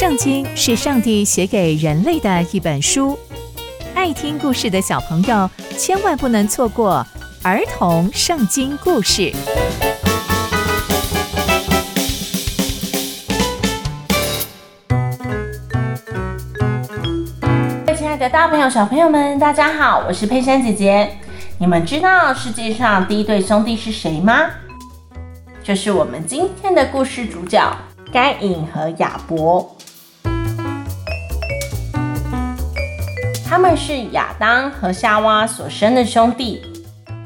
圣经是上帝写给人类的一本书，爱听故事的小朋友千万不能错过儿童圣经故事。亲爱的大朋友、小朋友们，大家好，我是佩珊姐姐。你们知道世界上第一对兄弟是谁吗？就是我们今天的故事主角该隐和亚伯。他们是亚当和夏娃所生的兄弟，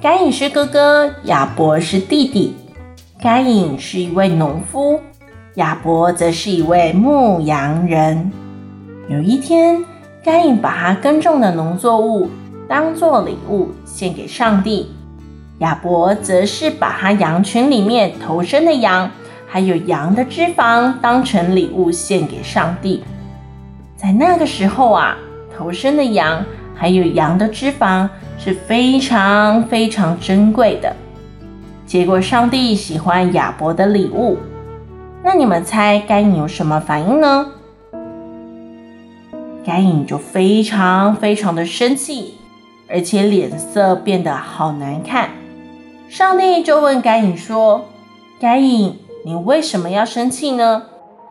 该隐是哥哥，亚伯是弟弟。该隐是一位农夫，亚伯则是一位牧羊人。有一天，该隐把他耕种的农作物当作礼物献给上帝，亚伯则是把他羊群里面头生的羊，还有羊的脂肪当成礼物献给上帝。在那个时候啊。头生的羊，还有羊的脂肪是非常非常珍贵的。结果上帝喜欢亚伯的礼物，那你们猜该隐有什么反应呢？该隐就非常非常的生气，而且脸色变得好难看。上帝就问该隐说：“该隐，你为什么要生气呢？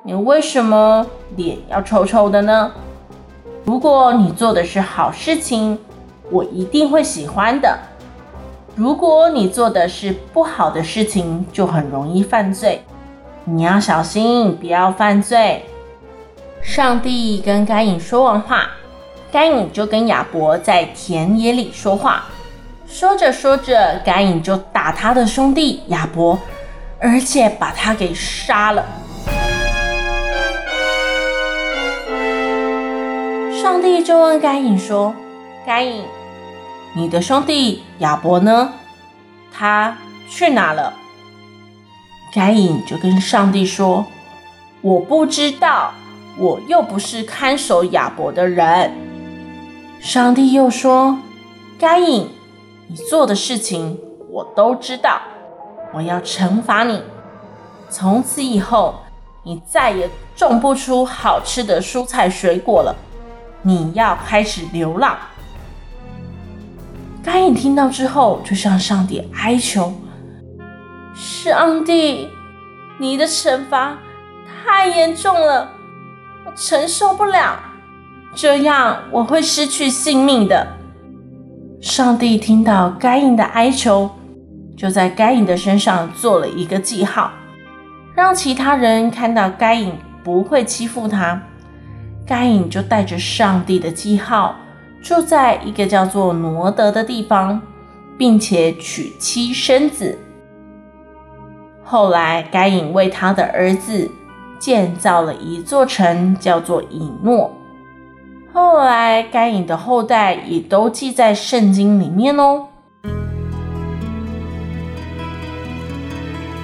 你为什么脸要臭臭的呢？”如果你做的是好事情，我一定会喜欢的。如果你做的是不好的事情，就很容易犯罪。你要小心，不要犯罪。上帝跟该隐说完话，该隐就跟亚伯在田野里说话。说着说着，该隐就打他的兄弟亚伯，而且把他给杀了。上帝就问该隐说：“该隐，你的兄弟亚伯呢？他去哪了？”该隐就跟上帝说：“我不知道，我又不是看守亚伯的人。”上帝又说：“该隐，你做的事情我都知道，我要惩罚你。从此以后，你再也种不出好吃的蔬菜水果了。”你要开始流浪。该隐听到之后，就向上帝哀求：“上帝，你的惩罚太严重了，我承受不了，这样我会失去性命的。”上帝听到该隐的哀求，就在该隐的身上做了一个记号，让其他人看到该隐不会欺负他。该隐就带着上帝的记号，住在一个叫做挪得的地方，并且娶妻生子。后来，该隐为他的儿子建造了一座城，叫做以诺。后来，该隐的后代也都记在圣经里面哦。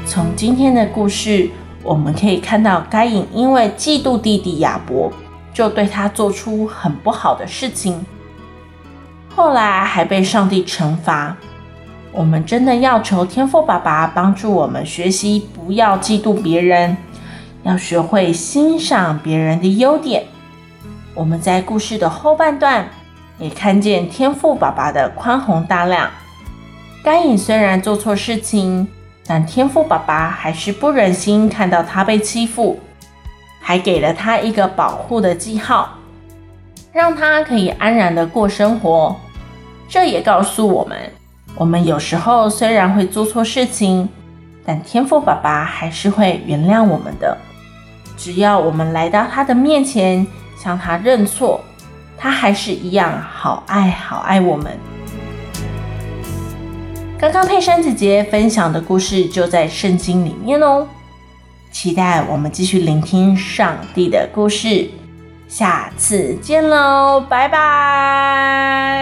从今天的故事，我们可以看到，该隐因为嫉妒弟弟亚伯。就对他做出很不好的事情，后来还被上帝惩罚。我们真的要求天父爸爸帮助我们学习，不要嫉妒别人，要学会欣赏别人的优点。我们在故事的后半段也看见天父爸爸的宽宏大量。该隐虽然做错事情，但天父爸爸还是不忍心看到他被欺负。还给了他一个保护的记号，让他可以安然的过生活。这也告诉我们，我们有时候虽然会做错事情，但天父爸爸还是会原谅我们的。只要我们来到他的面前，向他认错，他还是一样好爱好爱我们。刚刚佩珊姐姐分享的故事就在圣经里面哦。期待我们继续聆听上帝的故事，下次见喽，拜拜。